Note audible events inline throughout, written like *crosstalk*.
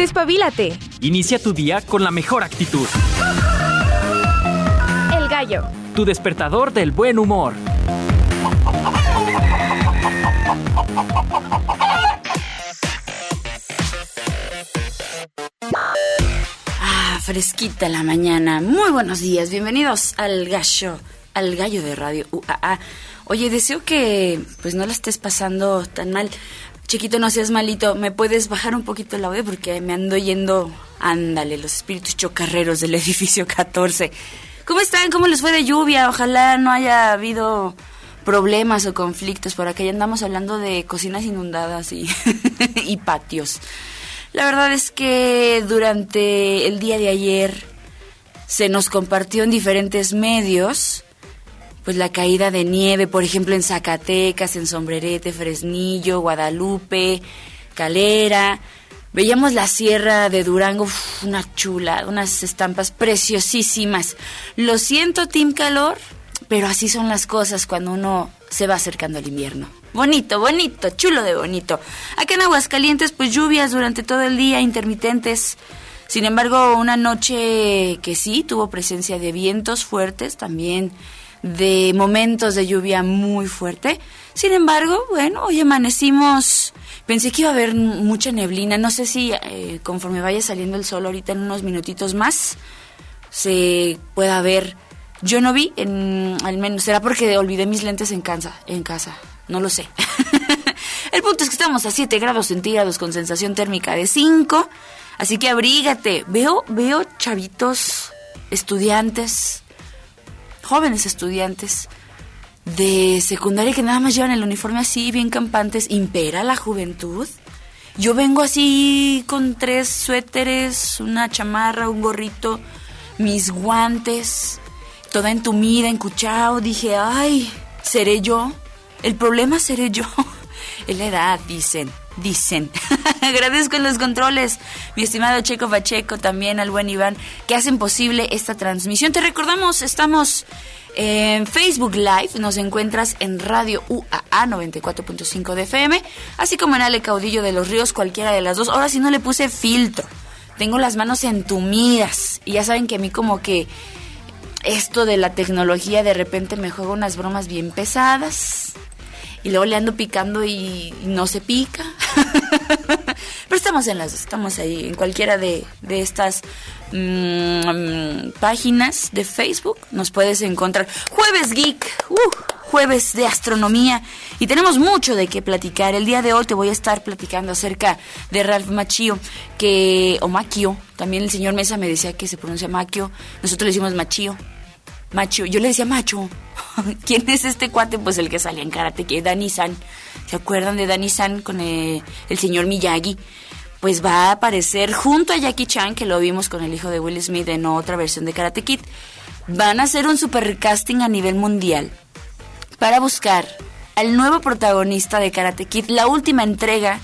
Despabilate. Inicia tu día con la mejor actitud. El gallo. Tu despertador del buen humor. Ah, fresquita la mañana. Muy buenos días. Bienvenidos al gallo, al gallo de radio UAA. Oye, deseo que pues no la estés pasando tan mal. Chiquito, no seas malito. ¿Me puedes bajar un poquito el audio? Porque me ando yendo. Ándale, los espíritus chocarreros del *laughs* edificio 14. ¿Cómo están? ¿Cómo les fue de lluvia? Ojalá no haya habido problemas o conflictos. Por acá ya andamos hablando de cocinas inundadas y, *laughs* y patios. La verdad es que durante el día de ayer se nos compartió en diferentes medios pues la caída de nieve, por ejemplo en Zacatecas, en Sombrerete, Fresnillo, Guadalupe, Calera. Veíamos la sierra de Durango, uf, una chula, unas estampas preciosísimas. Lo siento, Team Calor, pero así son las cosas cuando uno se va acercando al invierno. Bonito, bonito, chulo de bonito. Acá en Aguascalientes, pues lluvias durante todo el día, intermitentes. Sin embargo, una noche que sí tuvo presencia de vientos fuertes, también de momentos de lluvia muy fuerte. Sin embargo, bueno, hoy amanecimos, pensé que iba a haber mucha neblina, no sé si eh, conforme vaya saliendo el sol ahorita en unos minutitos más se pueda ver. Yo no vi, al menos, será porque olvidé mis lentes en casa, en casa, no lo sé. *laughs* el punto es que estamos a 7 grados centígrados con sensación térmica de 5, así que abrígate. Veo, veo chavitos, estudiantes, jóvenes estudiantes de secundaria que nada más llevan el uniforme así, bien campantes, impera la juventud. Yo vengo así con tres suéteres, una chamarra, un gorrito, mis guantes, toda entumida, encuchao. Dije, ay, ¿seré yo? El problema seré yo. *laughs* Es la edad, dicen, dicen. *laughs* Agradezco los controles, mi estimado Checo Pacheco, también al buen Iván, que hacen posible esta transmisión. Te recordamos, estamos en Facebook Live, nos encuentras en Radio UAA 94.5 de FM, así como en Ale Caudillo de los Ríos, cualquiera de las dos. Ahora sí no le puse filtro, tengo las manos entumidas y ya saben que a mí como que esto de la tecnología de repente me juega unas bromas bien pesadas y luego le ando picando y no se pica. *laughs* Pero estamos en las, estamos ahí, en cualquiera de, de estas mmm, páginas de Facebook nos puedes encontrar. Jueves Geek, uh, jueves de astronomía y tenemos mucho de qué platicar. El día de hoy te voy a estar platicando acerca de Ralph Macchio, que, o Macchio, también el señor Mesa me decía que se pronuncia Macchio, nosotros le decimos Machio. Macho, yo le decía macho. *laughs* ¿Quién es este cuate? Pues el que salía en karate, que es Dani San. ¿Se acuerdan de Dani San con el, el, señor Miyagi? Pues va a aparecer junto a Jackie Chan, que lo vimos con el hijo de Will Smith en otra versión de Karate Kid. Van a hacer un super casting a nivel mundial para buscar al nuevo protagonista de Karate Kid, la última entrega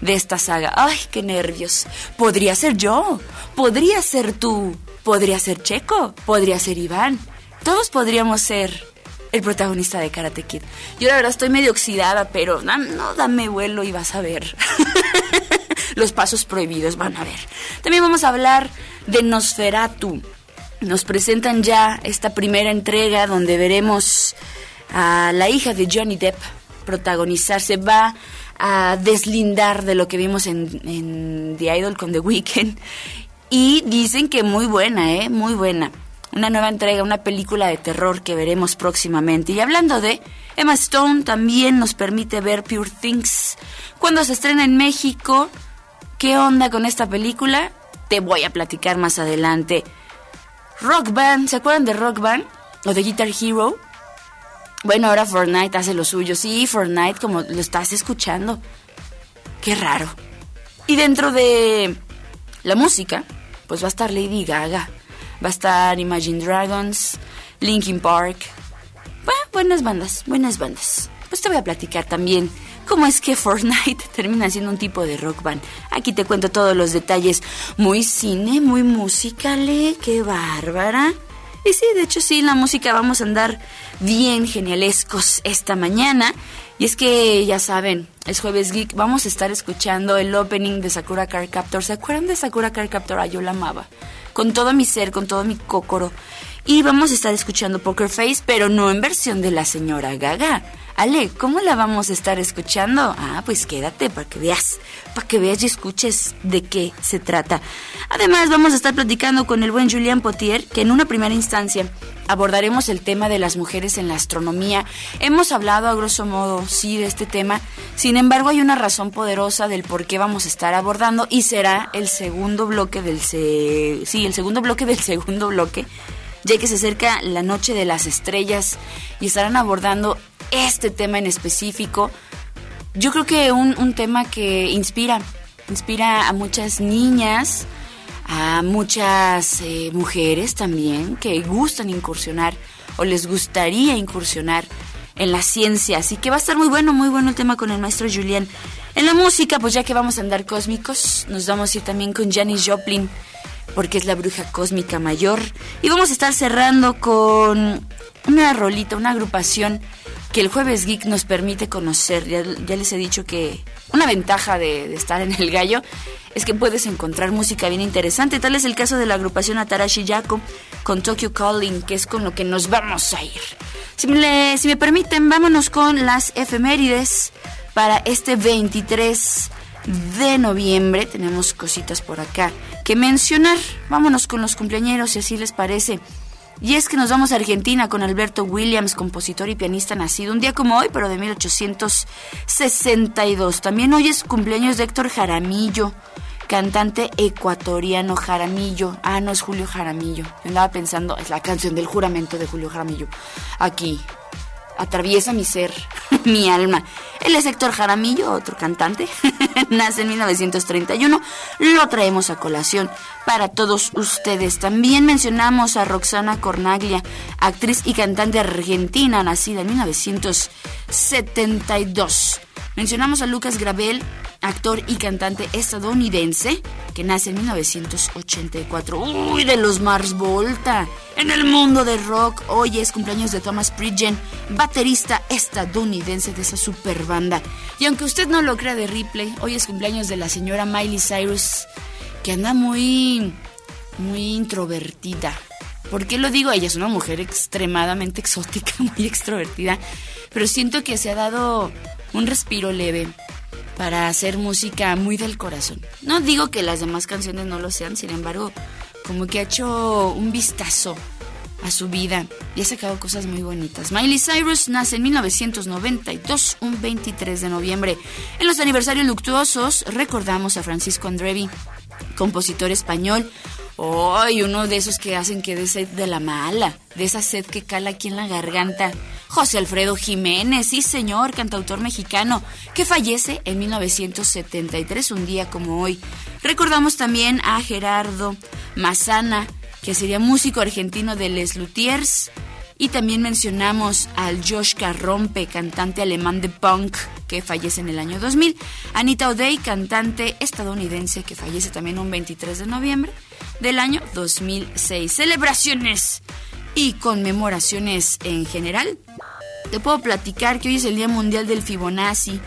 de esta saga. ¡Ay, qué nervios! Podría ser yo, podría ser tú, podría ser Checo, podría ser Iván todos podríamos ser el protagonista de Karate Kid. Yo la verdad estoy medio oxidada, pero no, dame vuelo y vas a ver. *laughs* Los pasos prohibidos van a ver. También vamos a hablar de Nosferatu. Nos presentan ya esta primera entrega donde veremos a la hija de Johnny Depp protagonizar. Se va a deslindar de lo que vimos en, en The Idol con The Weeknd. Y dicen que muy buena, ¿eh? Muy buena una nueva entrega, una película de terror que veremos próximamente. Y hablando de Emma Stone, también nos permite ver Pure Things. Cuando se estrena en México, ¿qué onda con esta película? Te voy a platicar más adelante. Rock Band, ¿se acuerdan de Rock Band? ¿O de Guitar Hero? Bueno, ahora Fortnite hace lo suyo. Sí, Fortnite, como lo estás escuchando. Qué raro. Y dentro de la música, pues va a estar Lady Gaga va a estar Imagine Dragons, Linkin Park. Buenas bandas, buenas bandas. Pues te voy a platicar también cómo es que *laughs* Fortnite termina siendo un tipo de rock band. Aquí te cuento todos los detalles. Muy cine, muy musical, ¿eh? qué bárbara. Y sí, de hecho sí, la música vamos a andar bien genialescos esta mañana. Y es que ya saben, es jueves geek, vamos a estar escuchando el opening de Sakura Card Captor. ¿Se acuerdan de Sakura Card Captor? Ah, yo la amaba. Con todo mi ser, con todo mi cócoro. Y vamos a estar escuchando Poker Face, pero no en versión de la señora Gaga. Ale, ¿cómo la vamos a estar escuchando? Ah, pues quédate para que veas, para que veas y escuches de qué se trata. Además, vamos a estar platicando con el buen Julian Potier, que en una primera instancia abordaremos el tema de las mujeres en la astronomía. Hemos hablado a grosso modo, sí, de este tema. Sin embargo, hay una razón poderosa del por qué vamos a estar abordando y será el segundo bloque del se... sí, el segundo bloque del segundo bloque ya que se acerca la noche de las estrellas y estarán abordando este tema en específico. Yo creo que un, tema que inspira, inspira a muchas niñas, a muchas eh, mujeres también que gustan incursionar o les gustaría incursionar en la ciencia. Así que va a estar muy bueno, muy bueno el tema con el maestro Julián. En la música, pues ya que vamos a andar cósmicos, nos vamos a ir también con Janis Joplin porque es la bruja cósmica mayor. Y vamos a estar cerrando con una rolita, una agrupación que el jueves geek nos permite conocer. Ya, les he dicho que una ventaja de, estar en el gallo es que puedes encontrar música bien interesante. Tal es el caso de la agrupación Atarashi Yako con Tokyo Calling, que es con lo que nos vamos a ir. Si me, si me permiten, vámonos con las efemérides para este 23 de noviembre. Tenemos cositas por acá que mencionar. Vámonos con los cumpleaños, si así les parece. Y es que nos vamos a Argentina con Alberto Williams, compositor y pianista nacido un día como hoy, pero de 1862. También hoy es cumpleaños de Héctor Jaramillo, cantante ecuatoriano Jaramillo. Ah, no es Julio Jaramillo. Andaba pensando, es la canción del juramento de Julio Jaramillo. Aquí, atraviesa mi ser, *laughs* mi alma. Él es Héctor Jaramillo, otro cantante. *laughs* Nace en 1931. Lo traemos a colación para todos ustedes. También mencionamos a Roxana Cornaglia, actriz y cantante argentina, nacida en 1972. Mencionamos a Lucas Gravel, actor y cantante estadounidense que nace en 1984. Uy, de los Mars Volta. En el mundo del rock, hoy es cumpleaños de Thomas Pridgen, baterista estadounidense de esa super banda. Y aunque usted no lo crea de Ripley, hoy es cumpleaños de la señora Miley Cyrus, que anda muy, muy introvertida. ¿Por qué lo digo? Ella es una mujer extremadamente exótica, *laughs* muy extrovertida, pero siento que se ha dado un respiro leve para hacer música muy del corazón. No digo que las demás canciones no lo sean, sin embargo, como que ha hecho un vistazo a su vida y ha sacado cosas muy bonitas. Miley Cyrus nace en 1992, un 23 de noviembre. En los aniversarios luctuosos recordamos a Francisco Andrevi, compositor español, Ay, uno de esos que hacen que de sed de la mala, de esa sed que cala aquí en la garganta. José Alfredo Jiménez, sí señor, cantautor mexicano, que fallece en 1973, un día como hoy. Recordamos también a Gerardo Mazana, que sería músico argentino de Les Luthiers. Y también mencionamos al Josh Carrompe, cantante alemán de punk, que fallece en el año 2000. Anita O'Day, cantante estadounidense, que fallece también un 23 de noviembre del año 2006. Celebraciones y conmemoraciones en general. Te puedo platicar que hoy es el Día Mundial del Fibonacci.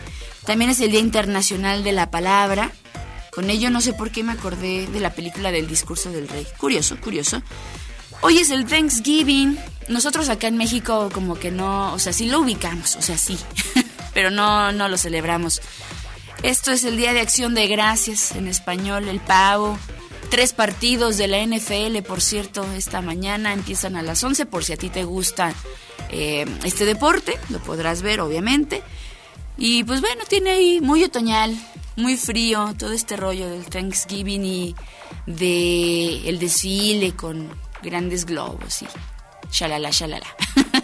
También es el Día Internacional de la Palabra. Con ello no sé por qué me acordé de la película del discurso del rey. Curioso, curioso. Hoy es el Thanksgiving. Nosotros acá en México como que no, o sea, sí lo ubicamos, o sea, sí, *laughs* pero no, no lo celebramos. Esto es el Día de Acción de Gracias en español, el pavo. Tres partidos de la NFL, por cierto, esta mañana empiezan a las 11 por si a ti te gusta eh, este deporte, lo podrás ver obviamente. Y pues bueno, tiene ahí muy otoñal, muy frío, todo este rollo del Thanksgiving y de el desfile con grandes globos y shalala, shalala.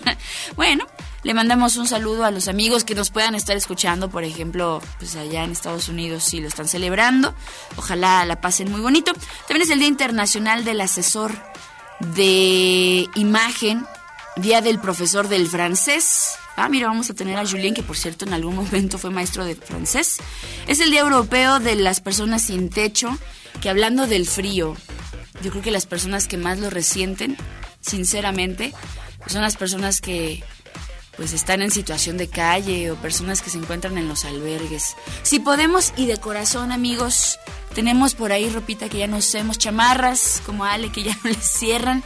*laughs* bueno, le mandamos un saludo a los amigos que nos puedan estar escuchando, por ejemplo, pues allá en Estados Unidos si lo están celebrando. Ojalá la pasen muy bonito. También es el Día Internacional del Asesor de Imagen, Día del Profesor del Francés. Ah, mira, vamos a tener a Julien, que por cierto en algún momento fue maestro de francés. Es el Día Europeo de las Personas Sin Techo, que hablando del frío, yo creo que las personas que más lo resienten sinceramente, son las personas que pues están en situación de calle o personas que se encuentran en los albergues. Si podemos y de corazón, amigos, tenemos por ahí ropita que ya no usemos, chamarras como Ale que ya *laughs* no les cierran,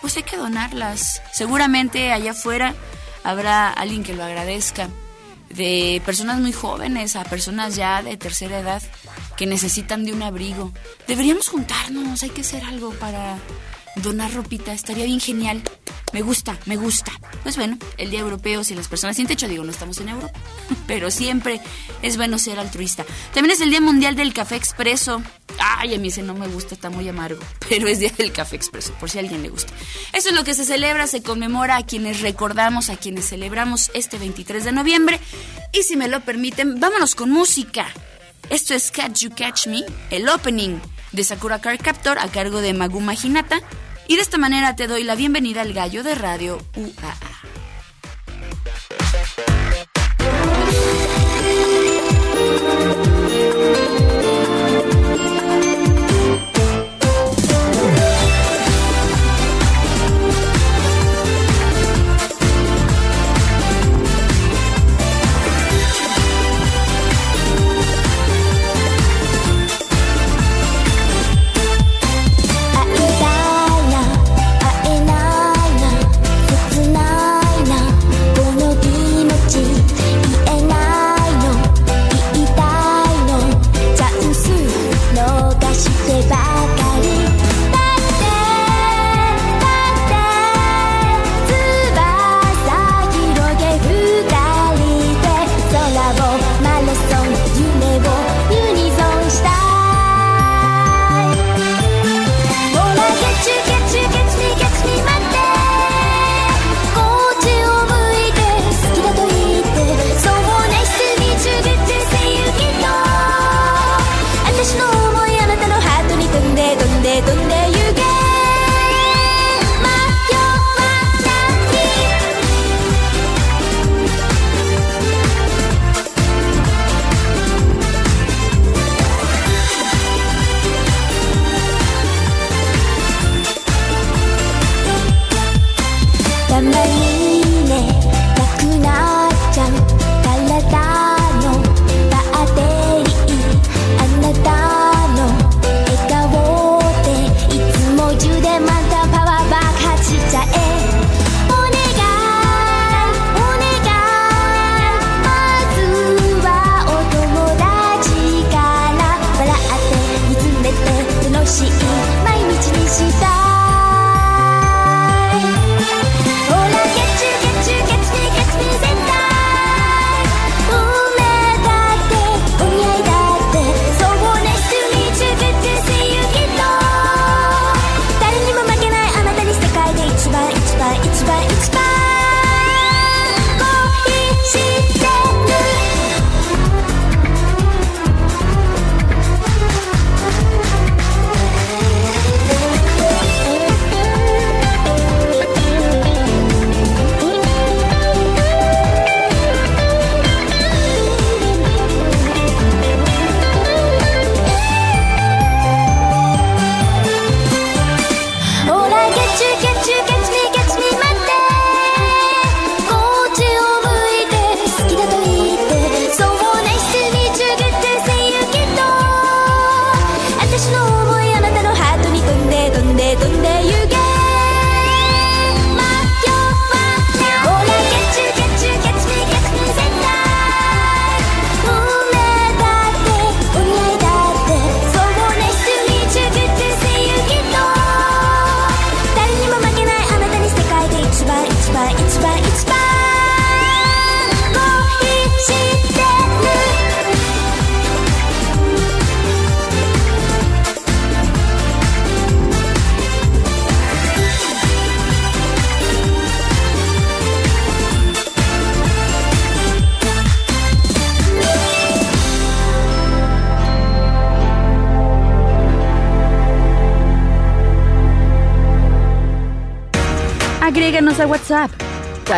pues hay que donarlas. Seguramente allá afuera habrá alguien que lo agradezca. De personas muy jóvenes a personas ya de tercera edad que necesitan de un abrigo. Deberíamos juntarnos, hay que hacer algo para donar ropita, estaría bien genial. Me gusta, me gusta. Pues bueno, el Día Europeo, si las personas sin techo, digo, no estamos en Europa, *laughs* pero siempre es bueno ser altruista. También es el Día Mundial del Café Expreso. Ay, a mí ese no me gusta, está muy amargo, *laughs* pero es Día del Café Expreso, por si a alguien le gusta. Eso es lo que se celebra, se conmemora a quienes recordamos, a quienes celebramos este 23 de noviembre. Y si me lo permiten, vámonos con música. Esto es Catch You Catch Me, el opening de Sakura Card Captor a cargo de Maguma Hinata. Y de esta manera te doy la bienvenida al gallo de radio UAA.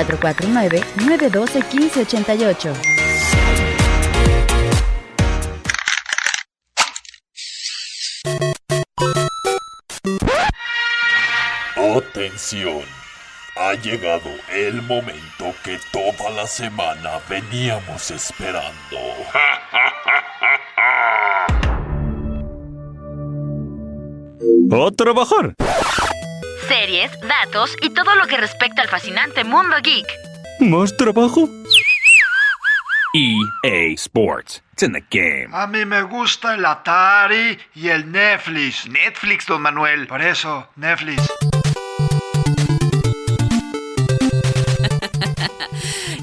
449-912-1588. Atención. Ha llegado el momento que toda la semana veníamos esperando. *laughs* ¡A trabajar! Series, datos y todo lo que respecta al fascinante mundo geek. ¿Más trabajo? EA Sports. It's in the game. A mí me gusta el Atari y el Netflix. Netflix, don Manuel. Por eso, Netflix. *laughs*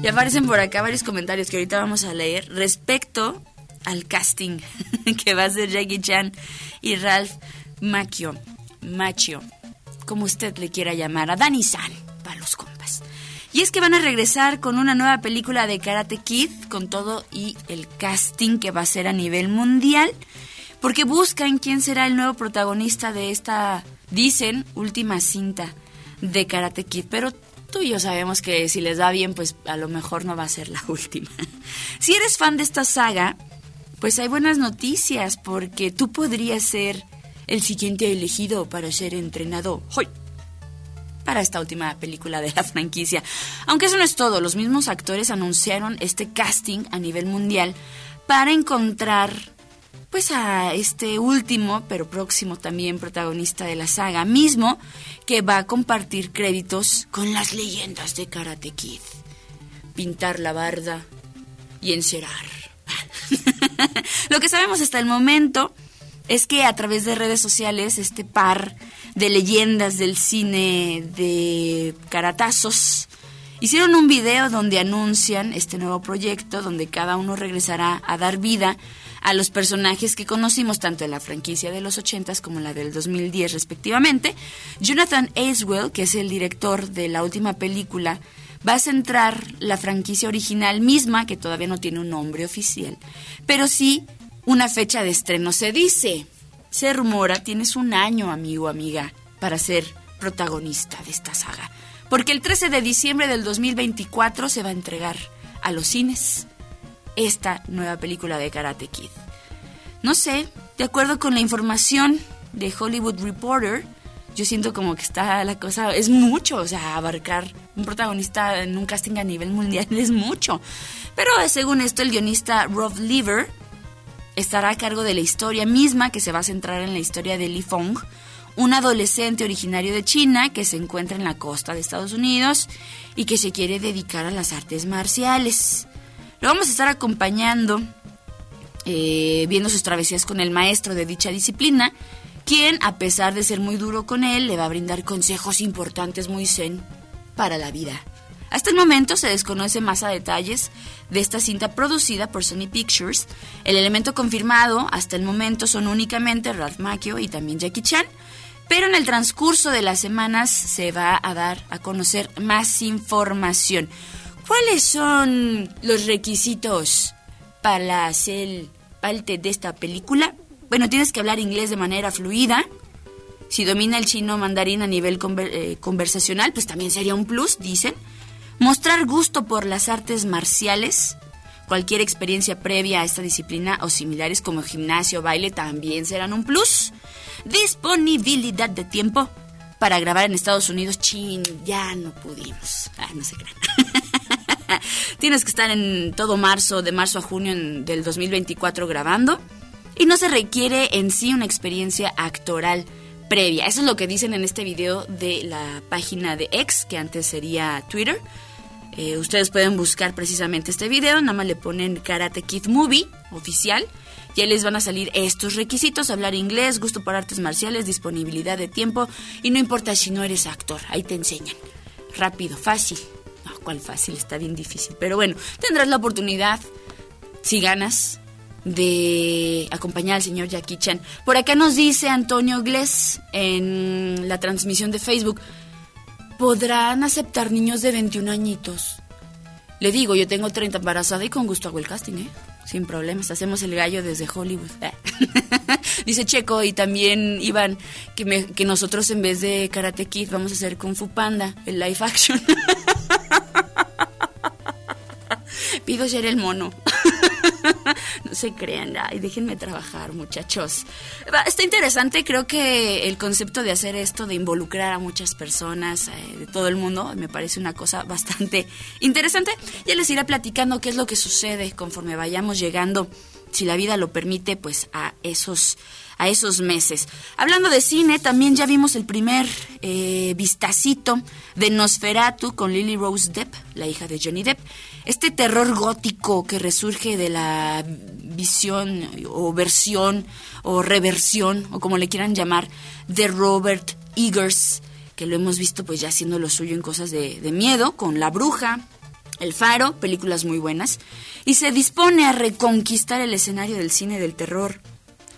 Y aparecen por acá varios comentarios que ahorita vamos a leer respecto al casting *laughs* que va a hacer Jackie Chan y Ralph Macchio, Macchio, como usted le quiera llamar, a Danny San, para los compas. Y es que van a regresar con una nueva película de Karate Kid, con todo y el casting que va a ser a nivel mundial, porque buscan quién será el nuevo protagonista de esta, dicen, última cinta de Karate Kid, pero tú y yo sabemos que si les va bien, pues a lo mejor no va a ser la *laughs* última. Si eres fan de esta saga, pues hay buenas noticias, porque tú podrías ser el siguiente elegido para ser entrenado hoy para esta última película de la franquicia. Aunque eso no es todo, los mismos actores anunciaron este casting a nivel mundial para encontrar pues a este último, pero próximo también protagonista de la saga mismo, que va a compartir créditos con las leyendas de Karate Kid. Pintar la barda y encerar. *laughs* Lo que sabemos hasta el momento es que a través de redes sociales este par de leyendas del cine de caratazos hicieron un video donde anuncian este nuevo proyecto donde cada uno regresará a dar vida a los personajes que conocimos tanto en la franquicia de los 80s como en la del 2010 respectivamente. Jonathan Acewell, que es el director de la última película, va a centrar la franquicia original misma, que todavía no tiene un nombre oficial, pero sí una fecha de estreno. Se dice, se rumora, tienes un año, amigo, amiga, para ser protagonista de esta saga. Porque el 13 de diciembre del 2024 se va a entregar a los cines esta nueva película de Karate Kid. No sé, de acuerdo con la información de Hollywood Reporter, yo siento como que está la cosa, es mucho, o sea, abarcar un protagonista en un casting a nivel mundial *laughs* es mucho. Pero según esto, el guionista Rob Lever estará a cargo de la historia misma que se va a centrar en la historia de Li Fong, un adolescente originario de China que se encuentra en la costa de Estados Unidos y que se quiere dedicar a las artes marciales. Lo vamos a estar acompañando, eh, viendo sus travesías con el maestro de dicha disciplina, quien, a pesar de ser muy duro con él, le va a brindar consejos importantes muy zen para la vida. Hasta el momento se desconoce más a detalles de esta cinta producida por Sony Pictures. El elemento confirmado hasta el momento son únicamente Ralph Macchio y también Jackie Chan, pero en el transcurso de las semanas se va a dar a conocer más información. ¿Cuáles son los requisitos para hacer parte de esta película? Bueno, tienes que hablar inglés de manera fluida. Si domina el chino mandarín a nivel conver- eh, conversacional, pues también sería un plus, dicen. Mostrar gusto por las artes marciales. Cualquier experiencia previa a esta disciplina o similares como gimnasio o baile también serán un plus. Disponibilidad de tiempo. Para grabar en Estados Unidos, chin, ya no pudimos. Ah, no se crean. *laughs* Tienes que estar en todo marzo, de marzo a junio del 2024 grabando. Y no se requiere en sí una experiencia actoral previa. Eso es lo que dicen en este video de la página de X, que antes sería Twitter. Eh, ustedes pueden buscar precisamente este video, nada más le ponen Karate Kid Movie oficial. Y ahí les van a salir estos requisitos, hablar inglés, gusto por artes marciales, disponibilidad de tiempo y no importa si no eres actor, ahí te enseñan. Rápido, fácil. No, cuál fácil, está bien difícil. Pero bueno, tendrás la oportunidad, si ganas, de acompañar al señor Jackie Chan. Por acá nos dice Antonio Glés en la transmisión de Facebook, ¿podrán aceptar niños de 21 añitos? Le digo, yo tengo 30 embarazada y con gusto hago el casting, ¿eh? Sin problemas, hacemos el gallo desde Hollywood. *laughs* Dice Checo y también Iván que, me- que nosotros en vez de Karate Kid vamos a hacer Kung Fu Panda, el live action. *laughs* Pido ser el mono. *laughs* *laughs* no se crean, ay, déjenme trabajar, muchachos. Está interesante, creo que el concepto de hacer esto, de involucrar a muchas personas eh, de todo el mundo, me parece una cosa bastante interesante. Ya les iré platicando qué es lo que sucede conforme vayamos llegando, si la vida lo permite, pues a esos a esos meses. Hablando de cine, también ya vimos el primer eh, vistacito de Nosferatu con Lily Rose Depp, la hija de Johnny Depp. Este terror gótico que resurge de la visión o versión o reversión o como le quieran llamar de Robert Eggers, que lo hemos visto pues ya haciendo lo suyo en cosas de, de miedo, con La Bruja, El Faro, películas muy buenas, y se dispone a reconquistar el escenario del cine del terror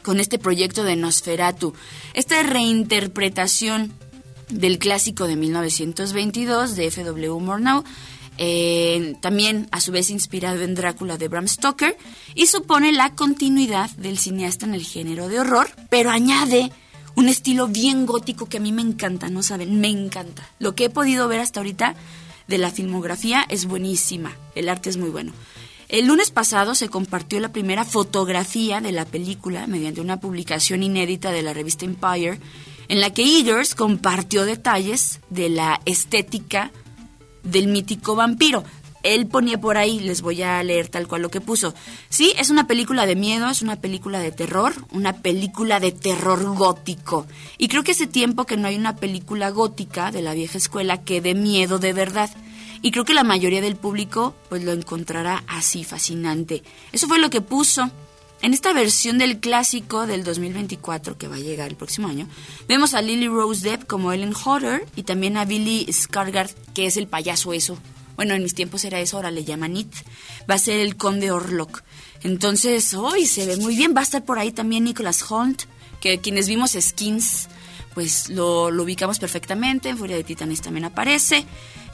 con este proyecto de Nosferatu, esta reinterpretación del clásico de 1922 de F.W. Murnau, eh, también a su vez inspirado en Drácula de Bram Stoker, y supone la continuidad del cineasta en el género de horror, pero añade un estilo bien gótico que a mí me encanta, no saben, me encanta. Lo que he podido ver hasta ahorita de la filmografía es buenísima, el arte es muy bueno. El lunes pasado se compartió la primera fotografía de la película mediante una publicación inédita de la revista Empire, en la que Eggers compartió detalles de la estética del mítico vampiro. Él ponía por ahí, les voy a leer tal cual lo que puso. Sí, es una película de miedo, es una película de terror, una película de terror gótico. Y creo que hace tiempo que no hay una película gótica de la vieja escuela que dé miedo de verdad. Y creo que la mayoría del público pues lo encontrará así fascinante. Eso fue lo que puso. En esta versión del clásico del 2024, que va a llegar el próximo año, vemos a Lily Rose Depp como Ellen Hodder y también a Billy Skarsgård, que es el payaso eso. Bueno, en mis tiempos era eso, ahora le llaman It. Va a ser el conde Orlok. Entonces, hoy se ve muy bien. Va a estar por ahí también Nicholas Hunt, que quienes vimos Skins, pues lo, ubicamos perfectamente. En Furia de Titanes también aparece.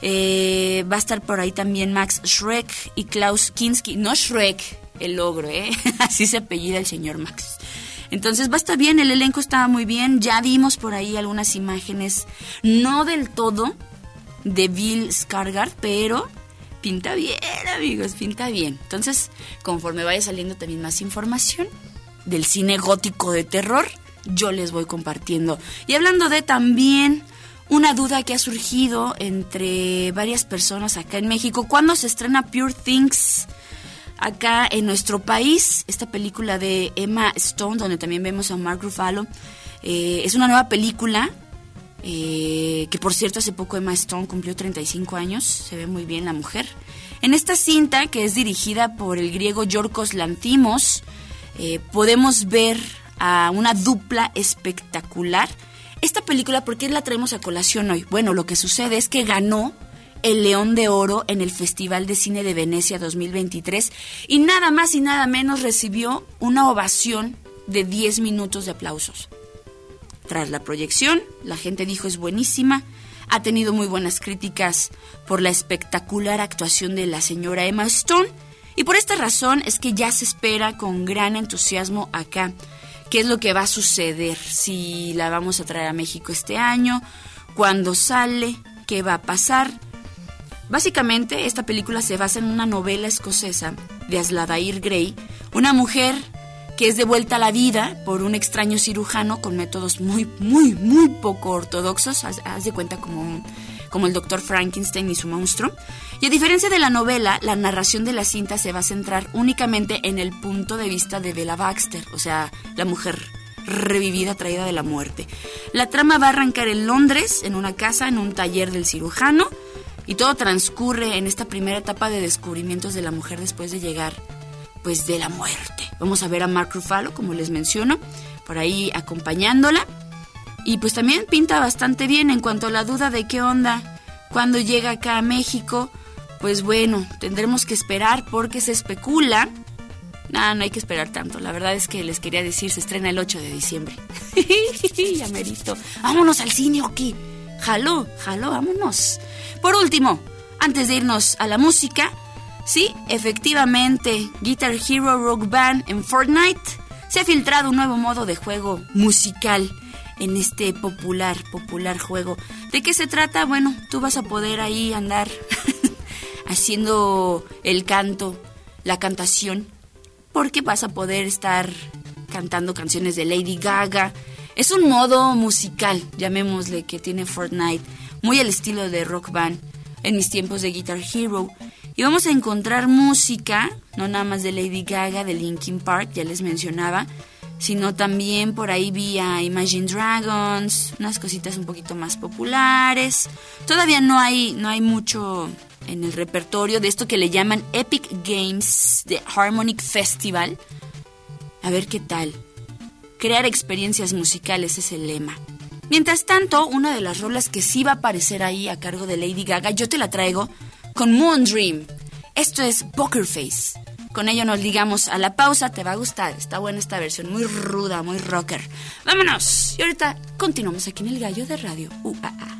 Eh, va a estar por ahí también Max Schreck y Klaus Kinski. No Shrek, el logro, ¿eh? *laughs* Así se apellida el señor Max. Entonces va a estar bien, el elenco está muy bien. Ya vimos por ahí algunas imágenes, no del todo de Bill Skarsgård, pero pinta bien, amigos, pinta bien. Entonces, conforme vaya saliendo también más información del cine gótico de terror, yo les voy compartiendo. Y hablando de también una duda que ha surgido entre varias personas acá en México, ¿cuándo se estrena Pure Things? Acá en nuestro país, esta película de Emma Stone, donde también vemos a Mark Ruffalo, eh, es una nueva película eh, que por cierto hace poco Emma Stone cumplió 35 años, se ve muy bien la mujer. En esta cinta, que es dirigida por el griego Yorgos Lantimos, eh, podemos ver a una dupla espectacular. Esta película, ¿por qué la traemos a colación hoy? Bueno, lo que sucede es que ganó el León de Oro en el Festival de Cine de Venecia 2023 y nada más y nada menos recibió una ovación de 10 minutos de aplausos. Tras la proyección, la gente dijo es buenísima, ha tenido muy buenas críticas por la espectacular actuación de la señora Emma Stone y por esta razón es que ya se espera con gran entusiasmo acá qué es lo que va a suceder, si la vamos a traer a México este año, cuándo sale, qué va a pasar. Básicamente, esta película se basa en una novela escocesa de Asladair Gray, una mujer que es devuelta a la vida por un extraño cirujano con métodos muy, muy, muy poco ortodoxos, haz, haz de cuenta como, un- como el doctor Frankenstein y su monstruo. Y a diferencia de la novela, la narración de la cinta se va a centrar únicamente en el punto de vista de Bella Baxter, o sea, la mujer revivida traída de la muerte. La trama va a arrancar en Londres, en una casa, en un taller del cirujano, y todo transcurre en esta primera etapa de descubrimientos de la mujer después de llegar, pues, de la muerte. Vamos a ver a Mark Ruffalo, como les menciono, por ahí acompañándola. Y pues también pinta bastante bien en cuanto a la duda de qué onda cuando llega acá a México. Pues bueno, tendremos que esperar porque se especula. Nada, no hay que esperar tanto. La verdad es que les quería decir, se estrena el 8 de diciembre. *laughs* ya merito. Vámonos al cine, ¿o qué? Jaló, jaló, vámonos. Por último, antes de irnos a la música, sí, efectivamente, Guitar Hero Rock Band en Fortnite se ha filtrado un nuevo modo de juego musical en este popular, popular juego. ¿De qué se trata? Bueno, tú vas a poder ahí andar *laughs* haciendo el canto, la cantación porque vas a poder estar cantando canciones de Lady Gaga. Es un modo musical, llamémosle, que tiene Fortnite, muy al estilo de Rock Band en mis tiempos de Guitar Hero. Y vamos a encontrar música, no nada más de Lady Gaga, de Linkin Park, ya les mencionaba, sino también por ahí vía Imagine Dragons, unas cositas un poquito más populares. Todavía no hay, no hay mucho en el repertorio de esto que le llaman Epic Games de Harmonic Festival. A ver qué tal. Crear experiencias musicales es el lema. Mientras tanto, una de las rolas que sí va a aparecer ahí a cargo de Lady Gaga, yo te la traigo con Moon Dream. Esto es Poker Face. Con ello nos ligamos a la pausa, te va a gustar. Está buena esta versión, muy ruda, muy rocker. Vámonos. Y ahorita continuamos aquí en el gallo de radio UAA.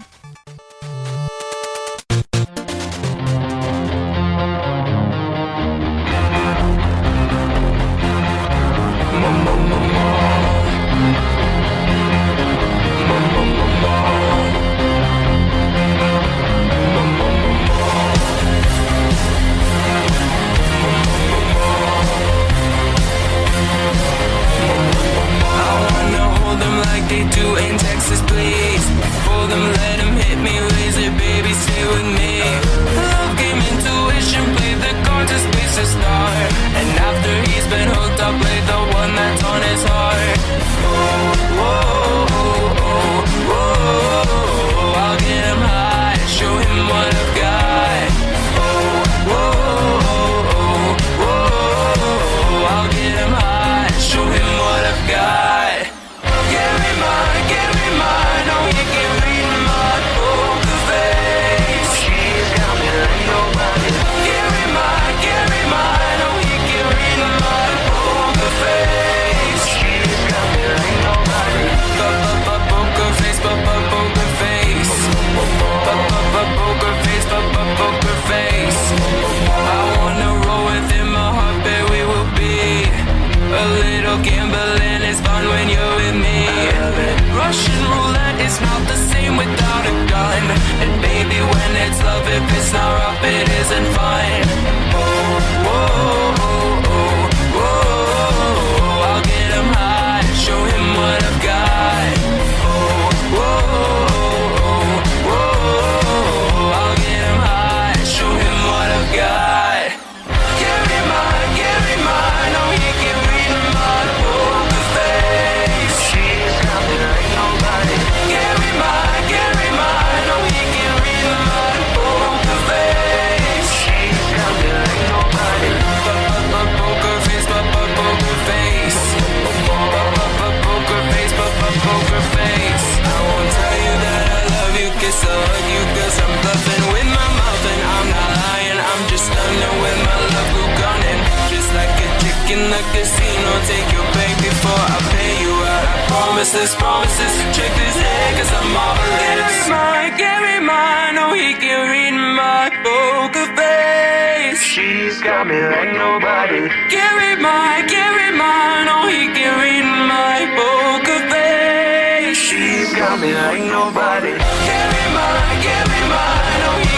and fine. Promises, promises. Check this head, cause I'm marvelous. Give me mine, give me mine. Oh, he can read my poker face. She's got me like nobody. Give me mine, give me mine. Oh, he can read my poker face. She's got me like nobody. Give me mine, give me mine. Oh,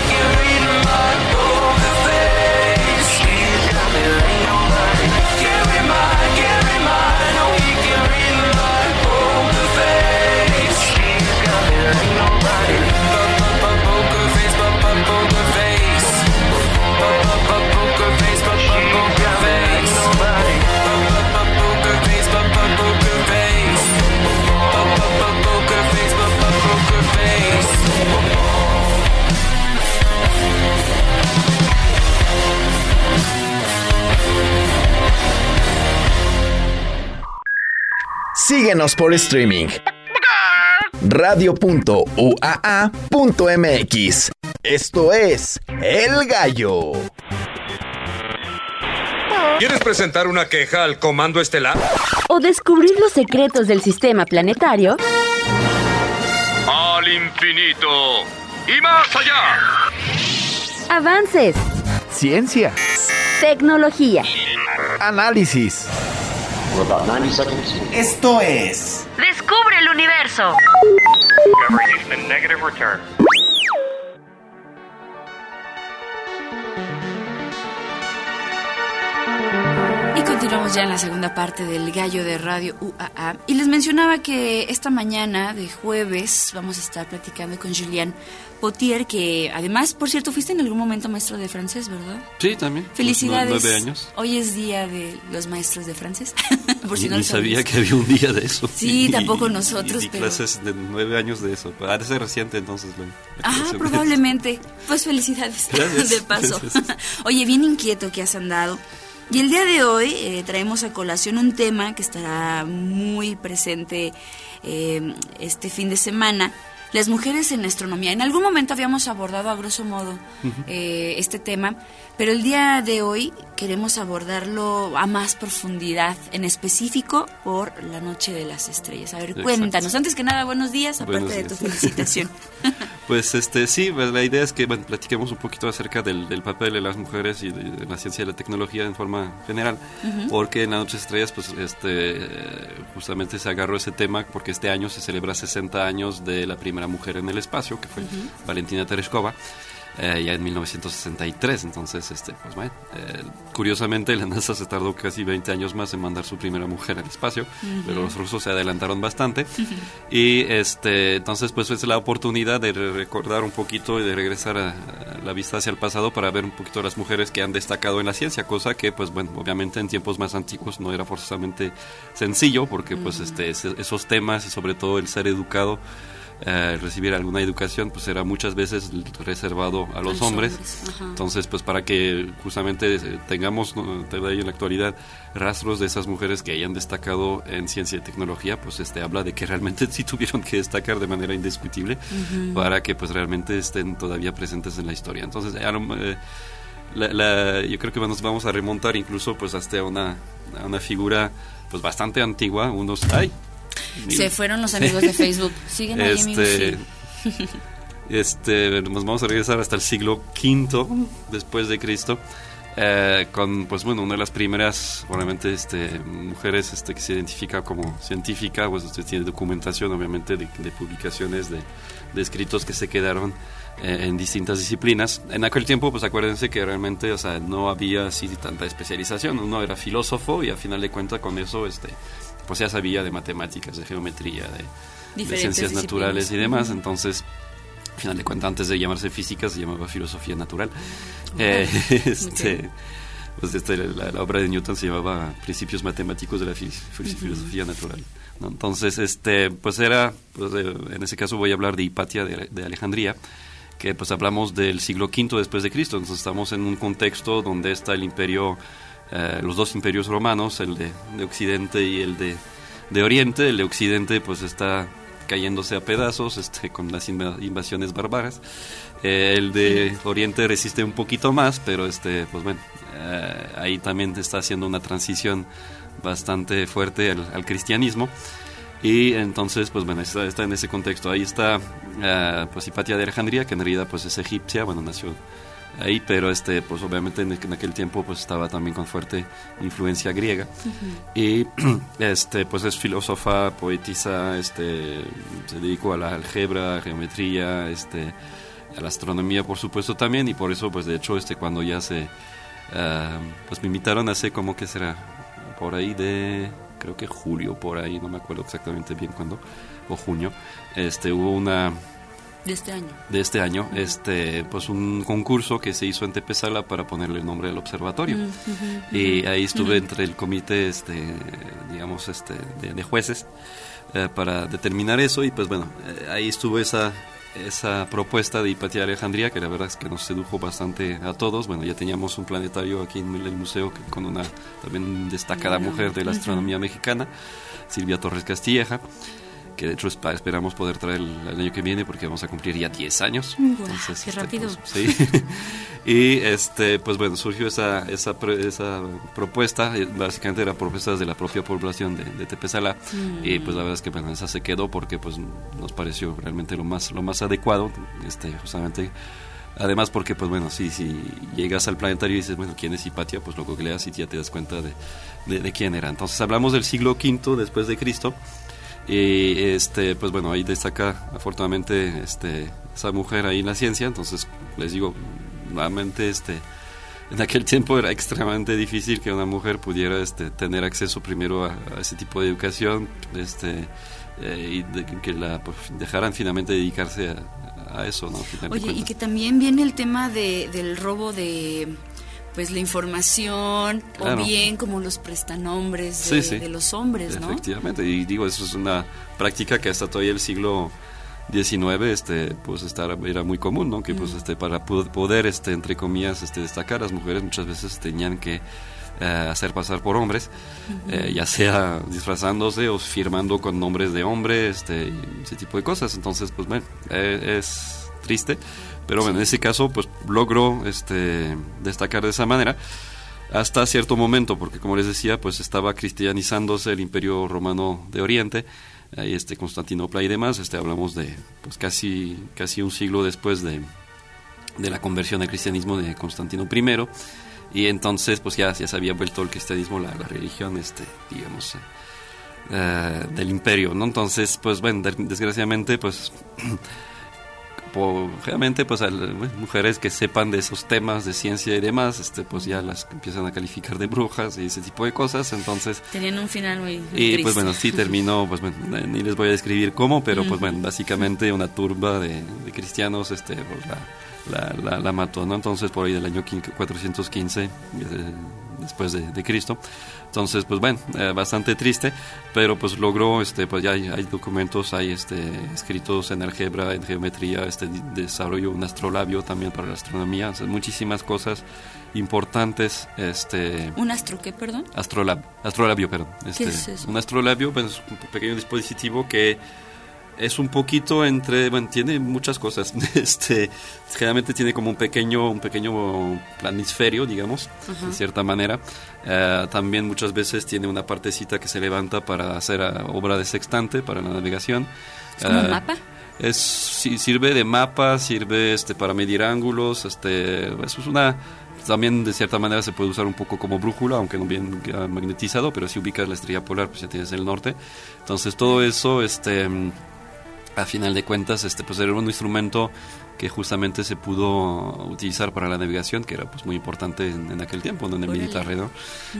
Por streaming. Radio.uaa.mx. Esto es El Gallo. ¿Quieres presentar una queja al Comando Estelar? O descubrir los secretos del sistema planetario. Al infinito y más allá. Avances. Ciencia. Tecnología. Análisis. Esto es Descubre el universo. Y encontramos ya en la segunda parte del Gallo de Radio UAA. Y les mencionaba que esta mañana de jueves vamos a estar platicando con Julián Potier, que además, por cierto, fuiste en algún momento maestro de francés, ¿verdad? Sí, también. Felicidades. Nueve años. Hoy es día de los maestros de francés. *laughs* por si Ni, no ni sabía que había un día de eso. Sí, *laughs* Y- tampoco nosotros, Y, di pero- clases de nueve años de eso. Ha de ser reciente entonces. la- la Ah, probablemente. Pues felicidades. *laughs* Gracias. de paso. Gracias. Oye, bien inquieto que has andado. Y el día de hoy eh, traemos a colación un tema que estará muy presente eh, este fin de semana. Las mujeres en astronomía. En algún momento habíamos abordado a grosso modo eh, este tema, pero el día de hoy queremos abordarlo a más profundidad, en específico por la Noche de las Estrellas. A ver, Exacto. cuéntanos. Antes que nada, buenos días, aparte Buenos de tu felicitación. *laughs* Pues este sí, pues, la idea es que bueno, platiquemos un poquito acerca del, del papel de las mujeres y de, de la ciencia y la tecnología en forma general, porque en la Noche de Estrellas pues este justamente se agarró ese tema porque este año se celebra 60 años de la primera mujer en el espacio, que fue Valentina Tereshkova. Eh, ya en 1963, entonces, este, pues bueno, eh, curiosamente la NASA se tardó casi 20 años más en mandar su primera mujer al espacio, pero los rusos se adelantaron bastante. Y este, entonces, pues es la oportunidad de re- recordar un poquito y de regresar a, a la vista hacia el pasado para ver un poquito las mujeres que han destacado en la ciencia, cosa que, pues bueno, obviamente en tiempos más antiguos no era forzosamente sencillo, porque pues este, ese- esos temas y sobre todo el ser educado, eh, recibir alguna educación, pues era muchas veces reservado a los los hombres. Entonces, pues para que justamente eh, tengamos en la actualidad rastros de esas mujeres que hayan destacado en ciencia y tecnología, pues este habla de que realmente *laughs* sí tuvieron que destacar de manera indiscutible para que pues realmente estén todavía presentes en la historia. Entonces, eh, la- la- yo creo que nos vamos a remontar incluso pues hasta una, a una figura pues bastante antigua, unos... ¡Ay! Se fueron los amigos de Facebook. Siguen ahí. Este, *laughs* este, nos vamos a regresar hasta el siglo V después de Cristo, eh, con, pues bueno, una de las primeras, obviamente, este, mujeres este, que se identifica como científica, pues usted tiene documentación, obviamente, de, de publicaciones, de, de escritos que se quedaron eh, en distintas disciplinas. En aquel tiempo, pues acuérdense que realmente, o sea, no había así tanta especialización, uno era filósofo y a final de cuentas con eso, este, pues ya sabía de matemáticas, de geometría, de, de ciencias naturales y demás, entonces al final de cuentas antes de llamarse física se llamaba filosofía natural. Eh, *laughs* este, pues este, la, la obra de Newton se llamaba principios matemáticos de la fis- filosofía natural ¿no? entonces este pues era pues, eh, en ese caso voy a hablar de Hipatia de, de Alejandría que pues hablamos del siglo V después de Cristo. Entonces estamos en un contexto donde está el imperio eh, los dos imperios romanos el de, de Occidente y el de, de Oriente el de Occidente pues está cayéndose a pedazos este, con las inva- invasiones bárbaras. Eh, el de Oriente resiste un poquito más, pero este, pues bueno, eh, ahí también está haciendo una transición bastante fuerte al, al cristianismo. Y entonces, pues bueno, está, está en ese contexto. Ahí está, eh, pues Hipatia de Alejandría, que en realidad pues es egipcia, bueno, nació ahí, pero este, pues obviamente en, en aquel tiempo pues estaba también con fuerte influencia griega. Y *clears throat* este, pues es filósofa, poetisa, este, se dedicó a la algebra, geometría, este, a la astronomía por supuesto también, y por eso pues de hecho este cuando ya se ah, pues me invitaron hace como que será por ahí de creo que julio por ahí, no me acuerdo exactamente bien cuándo, o junio, este hubo una De este año. de este año, este, pues un concurso que se hizo en Tepezala para ponerle el nombre al observatorio. Y ahí estuve entre el comité, este, digamos, este, de, de jueces eh, para determinar eso y pues bueno, eh, ahí estuvo esa esa propuesta de Hipatia Alejandría que la verdad es que nos sedujo bastante a todos. Bueno, ya teníamos un planetario aquí en el museo que- con una también destacada mujer de la astronomía mexicana, Silvia Torres Castilleja que de hecho esperamos poder traer el, el año que viene porque vamos a cumplir ya 10 años. Guau, qué rápido. pues, sí. *laughs* y este, pues bueno, surgió esa, esa, esa propuesta, eh, básicamente era propuestas de la propia población de, de Tepezala, y pues la verdad es que bueno, esa se quedó porque pues nos pareció realmente lo más, lo más adecuado, este, justamente Además porque, pues bueno, si, si llegas al planetario y dices, bueno, ¿quién es Hipatia? Pues lo googleas y ya te das cuenta de, de, de quién era. Entonces hablamos del siglo V después de Cristo. Y este, pues bueno, ahí destaca afortunadamente este, esa mujer ahí en la ciencia. Entonces, les digo, nuevamente, este, en aquel tiempo era extremadamente difícil que una mujer pudiera este, tener acceso primero a, a ese tipo de educación este, eh, y de- que la pues, dejaran finalmente dedicarse a, a eso, ¿no? Oye, y que también viene el tema de, del robo de pues la información Claro. o bien como los prestanombres de, sí. de los hombres, ¿no? Efectivamente, y digo, eso es una práctica que hasta todavía el siglo XIX, este, pues estar, era muy común, ¿no? Que pues este, para poder, este, entre comillas, este, destacar, las mujeres muchas veces tenían que eh, hacer pasar por hombres, eh, ya sea disfrazándose o firmando con nombres de hombre, este, ese tipo de cosas. Entonces, pues bueno, eh, es triste, pero bueno, en ese caso, pues logró este, destacar de esa manera hasta cierto momento, porque como les decía, pues estaba cristianizándose el Imperio Romano de Oriente, ahí este Constantinopla y demás, este hablamos de pues casi casi un siglo después de, de la conversión al cristianismo de Constantino I y entonces pues ya, ya se había vuelto el cristianismo la, la religión este digamos eh, eh, del imperio, ¿no? Entonces, pues bueno, de- desgraciadamente pues *clears throat* po- realmente pues al- bueno, mujeres que sepan de esos temas de ciencia y demás, este pues ya las empiezan a calificar de brujas y ese tipo de cosas, entonces Tenían un final muy, muy y triste. pues bueno, sí terminó, *laughs* pues bueno, ni les voy a describir cómo, pero pues bueno, básicamente una turba de, de cristianos este pues, la, la, la- la mató, ¿no? Entonces por ahí del año 15 415 eh, después de, de Cristo. Entonces, pues bueno, eh, bastante triste, pero pues logró, este, pues ya hay, hay documentos, hay este, escritos en álgebra, en geometría, este, desarrolló un astrolabio también para la astronomía, o sea, muchísimas cosas importantes, este, ¿Un astro qué, perdón? Astrolab, astrolabio, perdón. Este, es eso? Un astrolabio pues, es un pequeño dispositivo que es un poquito entre, bueno, tiene muchas cosas. *laughs* Este, generalmente tiene como un pequeño, un pequeño planisferio, digamos, de cierta manera. Eh, también muchas veces tiene una partecita que se levanta para hacer ah, obra de sextante para la navegación. ¿Es como un Eh, mapa? es, sí, sirve de mapa, sirve este, para medir ángulos, este, eso es una... También de cierta manera se puede usar un poco como brújula, aunque no bien magnetizado, pero si ubicas la estrella polar, pues ya tienes el norte. Entonces todo eso, este, a final de cuentas, este, pues era un instrumento que justamente se pudo utilizar para la navegación, que era pues muy importante en, en aquel tiempo, en el Órale. Mediterráneo.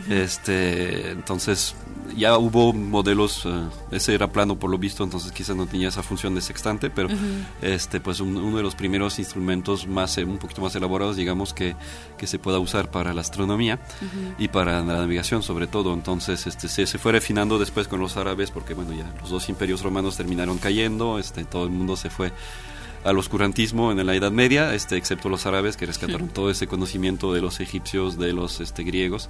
Este, entonces ya hubo modelos, eh, ese era plano por lo visto, entonces quizás no tenía esa función de sextante, pero este, pues un- uno de los primeros instrumentos más, eh, un poquito más elaborados, digamos, que, que se pueda usar para la astronomía y para la navegación sobre todo. Entonces este, se, se fue refinando después con los árabes, porque bueno, ya los dos imperios romanos terminaron cayendo, este, todo el mundo se fue al oscurantismo en la Edad Media, este, excepto los árabes que rescataron todo ese conocimiento de los egipcios, de los este, griegos,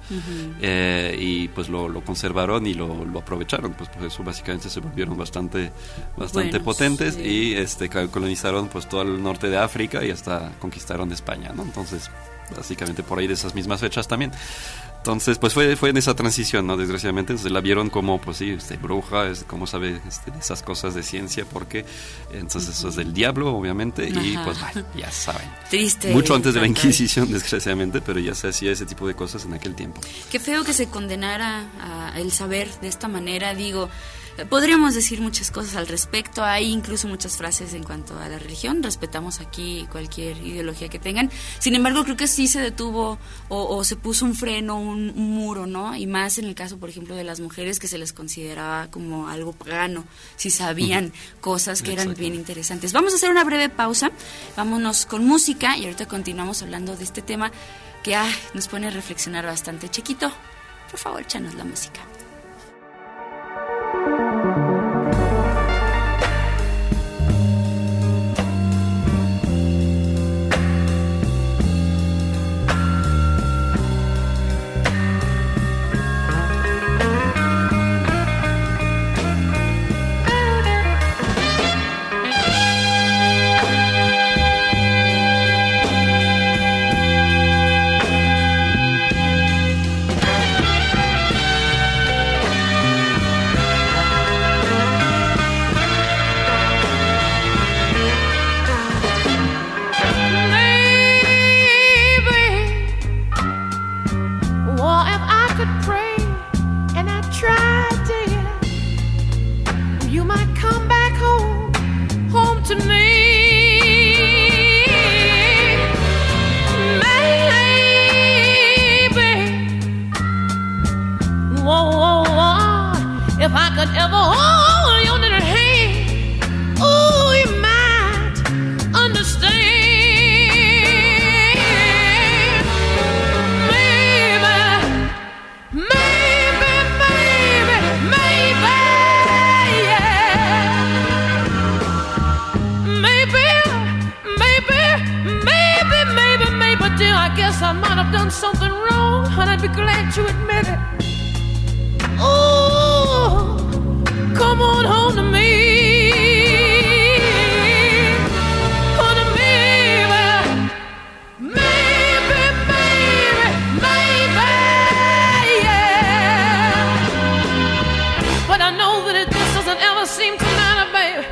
eh, y pues lo, lo conservaron y lo, lo aprovecharon, pues por eso básicamente se volvieron bastante, bastante potentes sí. y este, colonizaron pues todo el norte de África y hasta conquistaron España, ¿no? Entonces, básicamente por ahí de esas mismas fechas también. Entonces, pues fue, fue en esa transición, ¿no? Desgraciadamente, entonces la vieron como, pues sí, este, bruja, es, como sabe este, esas cosas de ciencia, porque entonces eso es del diablo, obviamente, y pues bueno, ya saben. Triste. Mucho antes de la. Inquisición, desgraciadamente, pero ya se hacía ese tipo de cosas en aquel tiempo. Qué feo que se condenara a el saber de esta manera. Digo, podríamos decir muchas cosas al respecto. Hay incluso muchas frases en cuanto a la religión. Respetamos aquí cualquier ideología que tengan. Sin embargo, creo que sí se detuvo o, o se puso un freno, un, un muro, ¿no? Y más en el caso, por ejemplo, de las mujeres que se les consideraba como algo pagano, si sabían cosas que eran bien interesantes. Vamos a hacer una breve pausa. Vámonos con música y ahorita continuamos hablando de este tema que ay, nos pone a reflexionar bastante. Chiquito, por favor, échanos la música. Done something wrong, and I'd be glad to admit it. Oh, come on home to me. To me, well, maybe, maybe, maybe, yeah. But I know that it just doesn't ever seem to matter, baby.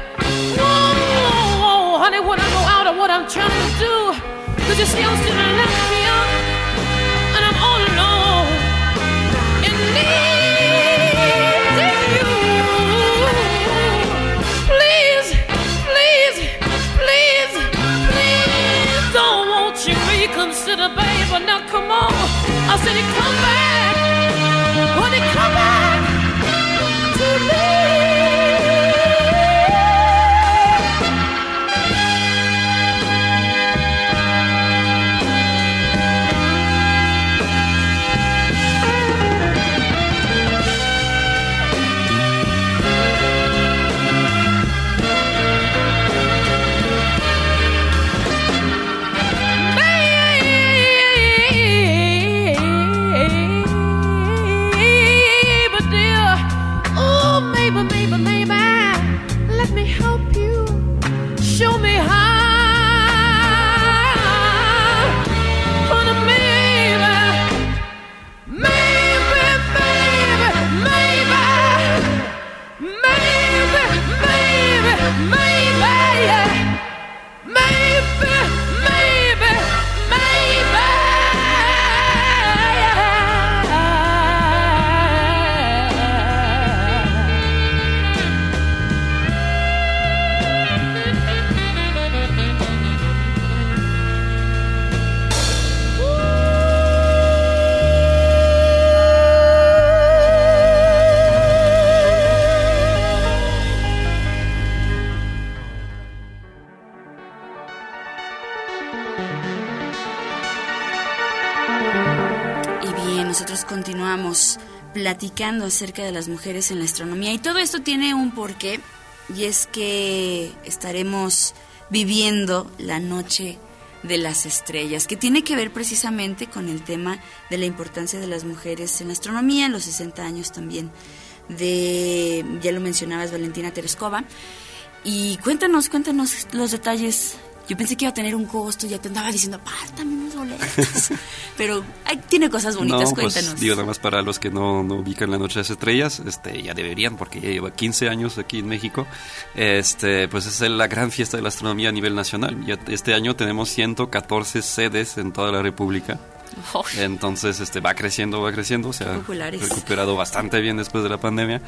Whoa, honey, I out what I'm trying to do, you still Now come on, I said it come back, platicando acerca de las mujeres en la astronomía y todo esto tiene un porqué y es que estaremos viviendo la noche de las estrellas, que tiene que ver precisamente con el tema de la importancia de las mujeres en la astronomía, en los 60 años también de, ya lo mencionabas, Valentina Tereskova. Y cuéntanos, cuéntanos los detalles. Yo pensé que iba a tener un costo, ya te andaba diciendo, apártame unos boletos. *laughs* Pero ay, tiene cosas bonitas, no, pues, cuéntanos. digo, nada más para los que no, no ubican la Noche de las Estrellas, este, ya deberían, porque ya lleva 15 años aquí en México. Este, pues es la gran fiesta de la astronomía a nivel nacional. Ya este año tenemos 114 sedes en toda la República. Entonces, este, va creciendo, va creciendo, se ha populares. recuperado bastante bien después de la pandemia.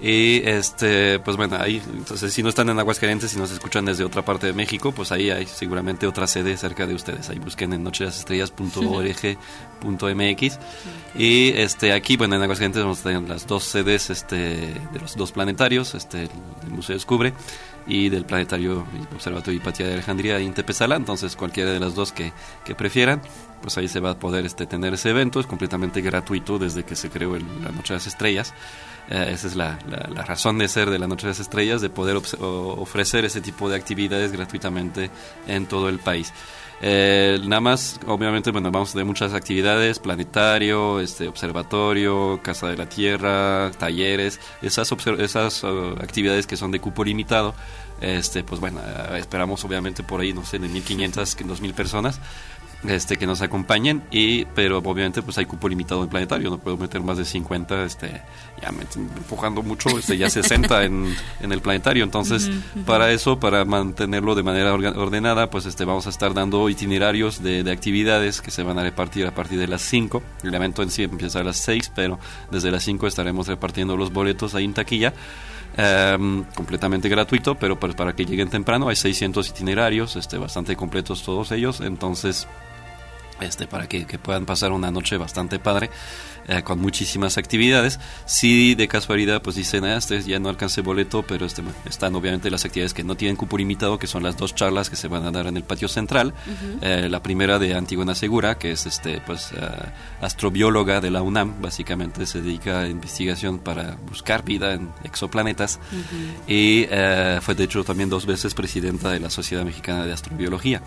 Y este, pues bueno, ahí, entonces si no están en Aguascalientes, si nos escuchan desde otra parte de México, pues ahí hay seguramente otra sede cerca de ustedes. Ahí busquen en nochedesestrellas.org.mx. *laughs* Y este, aquí, bueno, en Aguascalientes vamos a tener las dos sedes este, de los dos planetarios, este, el Museo Descubre y del Planetario Observatorio Hipatia de Alejandría Intepezala. Entonces, cualquiera de las dos que, que prefieran, pues ahí se va a poder este, tener ese evento. Es completamente gratuito desde que se creó el- la Noche de las Estrellas. Eh, esa es la, la- la razón de ser de la Noche de las Estrellas, de poder ofrecer ese tipo de actividades gratuitamente en todo el país. Eh, nada más, obviamente, bueno, vamos a tener muchas actividades, planetario, este, observatorio, casa de la tierra, talleres, esas, esas uh, actividades que son de cupo limitado, este, pues bueno, eh, esperamos obviamente por ahí, no sé, de 1500, que 2000 personas, este que nos acompañen y pero obviamente pues hay cupo limitado en planetario no puedo meter más de 50 este ya me estoy empujando mucho este ya 60 en, *laughs* en el planetario. Entonces para eso para mantenerlo de manera ordenada pues este vamos a estar dando itinerarios de, de actividades que se van a repartir a partir de las 5 el evento en sí empieza a las 6 pero desde las 5 estaremos repartiendo los boletos ahí en taquilla Em, completamente gratuito, pero pues para que lleguen temprano. Hay 600 itinerarios, este, bastante completos todos ellos, entonces este, para que, que puedan pasar una noche bastante padre eh, con muchísimas actividades. Si de casualidad pues dicen, ah, este ya no alcancé boleto, pero este, están obviamente las actividades que no tienen cupo limitado, que son las dos charlas que se van a dar en el patio central. Ujú. Eh, la primera de Antigona Segura, que es este pues eh, astrobióloga de la UNAM, básicamente se dedica a investigación para buscar vida en exoplanetas y eh, fue de hecho también dos veces presidenta de la Sociedad Mexicana de Astrobiología.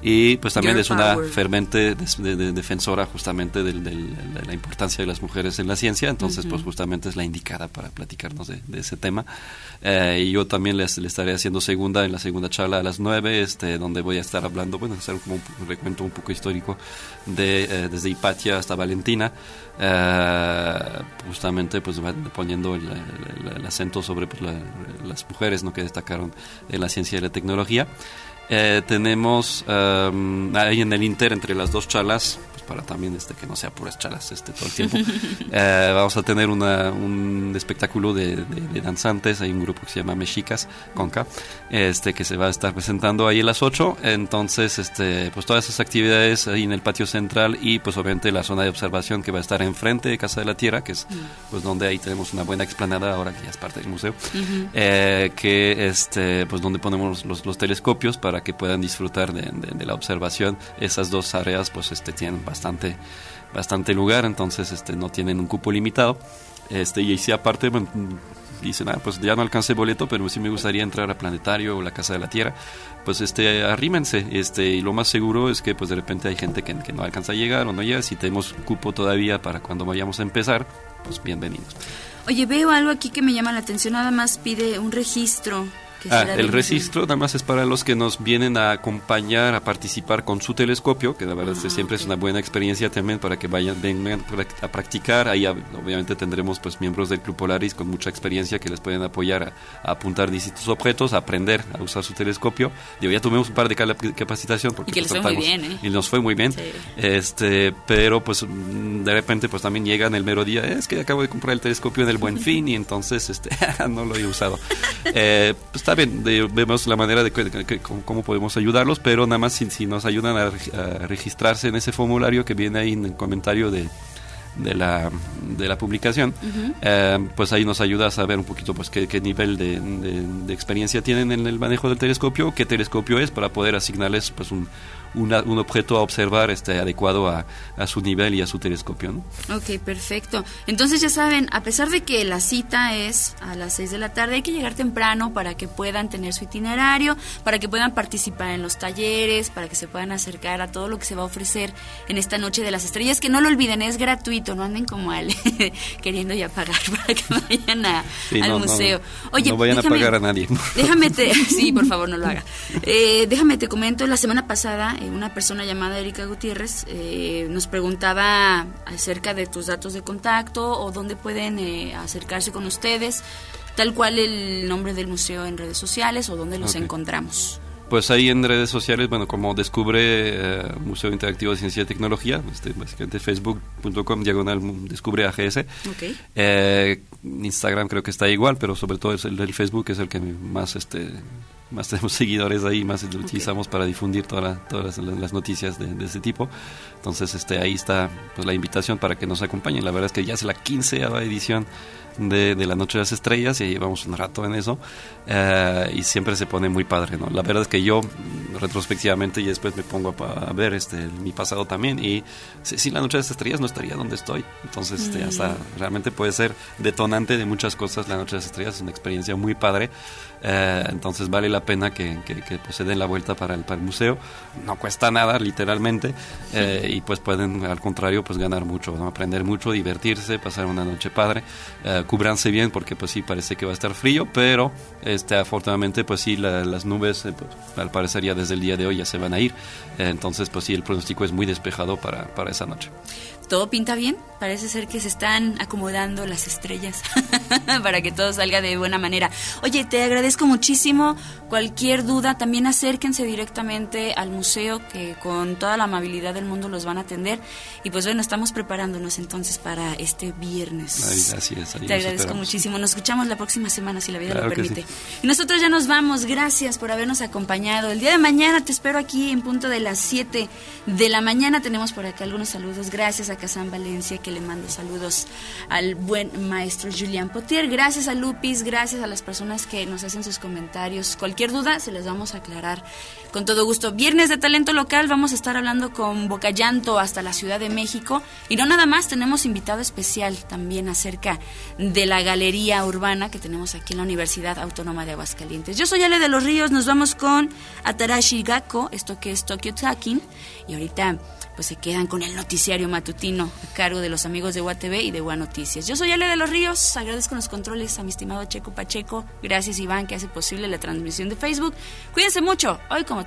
Y pues también Girl es una power. fermente de- de- defensora justamente del- del- de la importancia de las mujeres en la ciencia, entonces pues justamente es la indicada para platicarnos de, de ese tema. Eh, y yo también les, le estaré haciendo segunda, en la segunda charla a las nueve, este, donde voy a estar hablando, bueno, hacer como un, recuento un poco histórico de eh, desde Hipatia hasta Valentina, eh, justamente pues poniendo el, el- el acento sobre pues, la- las mujeres ¿no? que destacaron en la ciencia y la tecnología. Eh, tenemos um, ahí en el Inter entre las dos charlas, pues para también este que no sea puras charlas este todo el tiempo. *laughs* eh, vamos a tener una, un espectáculo de, de- de danzantes, hay un grupo que se llama Mexicas Conca, este que se va a estar presentando ahí a las 8, entonces este pues todas esas actividades ahí en el patio central y pues obviamente la zona de observación que va a estar enfrente de Casa de la Tierra, que es pues donde ahí tenemos una buena explanada ahora que ya es parte del museo, eh, que este pues donde ponemos los, los telescopios para que puedan disfrutar de, la observación. Esas dos áreas pues este tienen bastante bastante lugar, entonces este no tienen un cupo limitado. Este y si aparte bueno, dicen, ah, pues ya no alcancé boleto, pero sí me gustaría entrar a Planetario o la Casa de la Tierra, pues este arrímense, este y lo más seguro es que pues de repente hay gente que, que no alcanza a llegar o no llega, si tenemos cupo todavía para cuando vayamos a empezar, pues bienvenidos. Oye, veo algo aquí que me llama la atención. Nada más pide un registro. Ah, el registro nada más es para los que nos vienen a acompañar, a participar con su telescopio, que la verdad es que Ah, siempre es una buena experiencia también para que vayan vengan a practicar. Ahí ob- obviamente tendremos pues miembros del Club Polaris con mucha experiencia que les pueden apoyar a, a apuntar distintos objetos, a aprender a usar su telescopio. Digo, ya tuvimos un par de capacitación porque Y que les pues, fue muy bien, ¿eh? Y nos fue muy bien. Sí. Este, pero pues mm, de repente pues también llegan el mero día, es que acabo de comprar el telescopio en el Buen *laughs* Fin y entonces este *laughs* no lo he usado. Eh, pues está bien, de- vemos la manera de cómo, podemos ayudarlos, pero nada más si, si nos ayudan a, a registrarse en ese formulario que viene ahí en el comentario de la, de la publicación, eh, pues ahí nos ayuda a saber un poquito pues qué, qué nivel de experiencia tienen en el manejo del telescopio, qué telescopio es para poder asignarles pues un, una- un objeto a observar este adecuado a, a su nivel y a su telescopio. ¿no? Ok, perfecto. Entonces ya saben, a pesar de que la cita es a las 6 de la tarde, hay que llegar temprano para que puedan tener su itinerario, para que puedan participar en los talleres, para que se puedan acercar a todo lo que se va a ofrecer en esta Noche de las Estrellas, que no lo olviden, es gratuito, no anden como Ale *laughs* queriendo ya pagar *laughs* para que vayan a- Sí, al no, no, museo. Oye, no vayan déjame- a pagar a nadie. Déjame te, *laughs* sí, por favor, no lo haga. Eh, déjame te comento, la semana pasada una persona llamada Erika Gutiérrez eh, nos preguntaba acerca de tus datos de contacto o dónde pueden eh, acercarse con ustedes, tal cual el nombre del museo en redes sociales o dónde los encontramos. Pues ahí en redes sociales, bueno, como descubre eh, Museo Interactivo de Ciencia y Tecnología, este, básicamente facebook.com diagonal mu- descubre AGS. Ok. Eh, Instagram creo que está igual, pero sobre todo es el del Facebook es el que más este más tenemos *laughs* seguidores ahí, más lo utilizamos para difundir la- todas las, las noticias de, de ese tipo. Entonces, este ahí está pues la invitación para que nos acompañen. La verdad es que ya es la quinceava edición de, de la Noche de las Estrellas y llevamos un rato en eso eh, y siempre se pone muy padre, ¿no? La verdad es que yo mm, retrospectivamente y después me pongo a, a ver este mi pasado también y si- sin la Noche de las Estrellas no estaría donde estoy. Entonces, este, hasta realmente puede ser detonante de muchas cosas. La Noche de las Estrellas es una experiencia muy padre. Eh, entonces vale la pena que, que, que, pues, se den la vuelta para el, para el museo. No cuesta nada, literalmente. Y pues pueden, al contrario, pues ganar mucho, aprender mucho, divertirse, pasar una noche padre. Eh, bien porque pues sí parece que va a estar frío, pero este, afortunadamente pues sí la- las nubes eh, pues, al parecer ya desde el día de hoy ya se van a ir. Eh, entonces pues sí el pronóstico es muy despejado para, para esa noche. Todo pinta bien, parece ser que se están acomodando las estrellas *laughs* para que todo salga de buena manera. Oye, te agradezco muchísimo. Cualquier duda, también acérquense directamente al museo que con toda la amabilidad del mundo los van a atender. Y pues bueno, estamos preparándonos entonces para este viernes. Ay, ahí Te agradezco esperamos. muchísimo. Nos escuchamos la próxima semana si la vida Claro lo permite. sí. Y nosotros ya nos vamos. Gracias por habernos acompañado. El día de mañana te espero aquí en punto de las 7 de la mañana. Tenemos por acá algunos saludos. Gracias a Kazán Valencia que le mando saludos al buen maestro Julián Potier, gracias a Lupis, gracias a las personas que nos hacen sus comentarios. Cualquier duda se les vamos a aclarar con todo gusto. Viernes de talento local, vamos a estar hablando con Boca Llanto hasta la Ciudad de México. Y no nada más, tenemos invitado especial también acerca de la galería urbana que tenemos aquí en la Universidad Autónoma de Aguascalientes. Yo soy Ale de los Ríos, nos vamos con Atarashi Gakko, esto que es Tokyo Talking. Y ahorita pues se quedan con el noticiario matutino a cargo de los amigos de UATV y de UA Noticias. Yo soy Ale de los Ríos, agradezco los controles a mi estimado Checo Pacheco, gracias Iván que hace posible la transmisión de Facebook. Cuídense mucho, hoy como